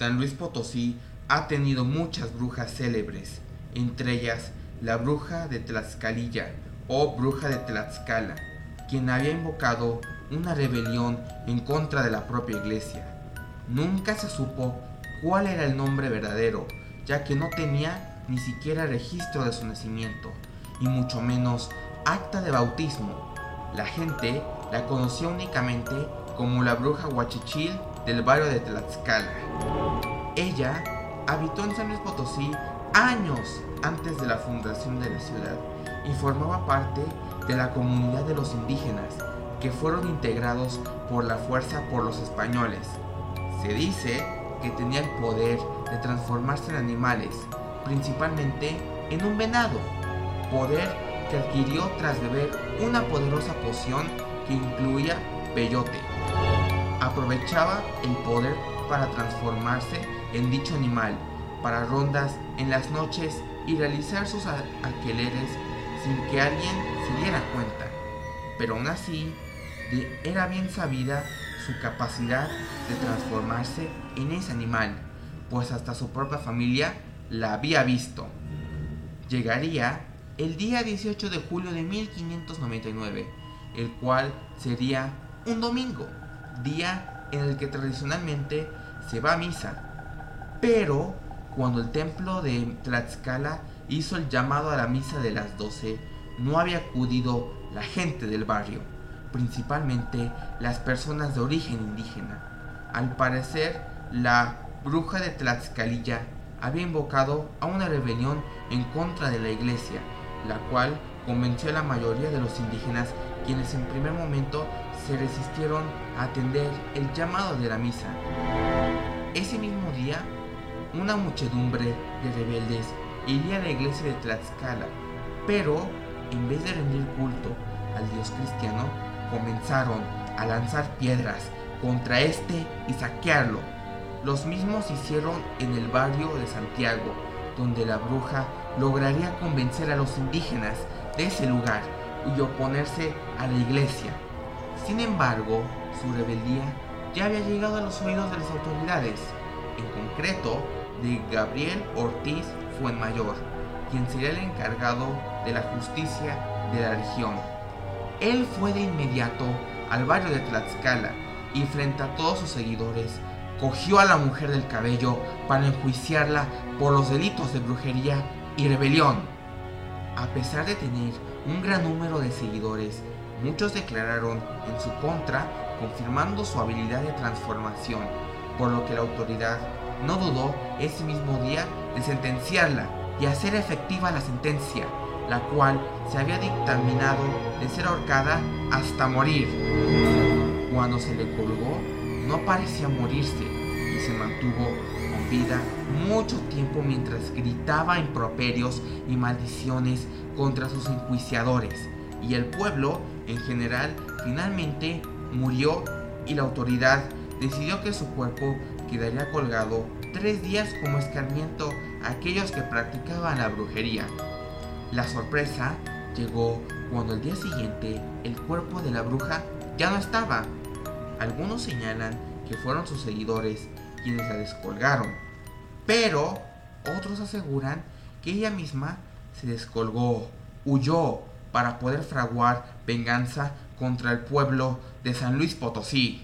San Luis Potosí ha tenido muchas brujas célebres, entre ellas la bruja de Tlaxcalilla o bruja de Tlaxcala, quien había invocado una rebelión en contra de la propia iglesia. Nunca se supo cuál era el nombre verdadero, ya que no tenía ni siquiera registro de su nacimiento, y mucho menos acta de bautismo. La gente la conocía únicamente como la bruja Huachichil del barrio de Tlaxcala. Ella habitó en San Luis Potosí años antes de la fundación de la ciudad y formaba parte de la comunidad de los indígenas que fueron integrados por la fuerza por los españoles. Se dice que tenía el poder de transformarse en animales, principalmente en un venado, poder que adquirió tras beber una poderosa poción que incluía peyote. Aprovechaba el poder para transformarse en dicho animal, para rondas en las noches y realizar sus alquileres sin que alguien se diera cuenta. Pero aún así, era bien sabida su capacidad de transformarse en ese animal, pues hasta su propia familia la había visto. Llegaría el día 18 de julio de 1599, el cual sería un domingo, día en el que tradicionalmente se va a misa. Pero cuando el templo de Tlaxcala hizo el llamado a la misa de las 12, no había acudido la gente del barrio, principalmente las personas de origen indígena. Al parecer, la bruja de Tlaxcalilla había invocado a una rebelión en contra de la iglesia, la cual convenció a la mayoría de los indígenas quienes en primer momento se resistieron a atender el llamado de la misa. Ese mismo día, una muchedumbre de rebeldes iría a la iglesia de Tlaxcala, pero en vez de rendir culto al dios cristiano, comenzaron a lanzar piedras contra este y saquearlo. Los mismos hicieron en el barrio de Santiago, donde la bruja lograría convencer a los indígenas de ese lugar y oponerse a la iglesia. Sin embargo, su rebeldía ya había llegado a los oídos de las autoridades, en concreto de Gabriel Ortiz Fuenmayor, quien sería el encargado de la justicia de la región. Él fue de inmediato al barrio de Tlaxcala y frente a todos sus seguidores cogió a la mujer del cabello para enjuiciarla por los delitos de brujería y rebelión. A pesar de tener un gran número de seguidores, muchos declararon en su contra confirmando su habilidad de transformación, por lo que la autoridad no dudó ese mismo día de sentenciarla y hacer efectiva la sentencia, la cual se había dictaminado de ser ahorcada hasta morir. Cuando se le colgó, no parecía morirse y se mantuvo con vida mucho tiempo mientras gritaba improperios y maldiciones contra sus enjuiciadores. Y el pueblo, en general, finalmente murió y la autoridad decidió que su cuerpo quedaría colgado tres días como escarmiento a aquellos que practicaban la brujería. La sorpresa llegó cuando al día siguiente el cuerpo de la bruja ya no estaba. Algunos señalan que fueron sus seguidores quienes la descolgaron, pero otros aseguran que ella misma se descolgó, huyó para poder fraguar venganza contra el pueblo de San Luis Potosí.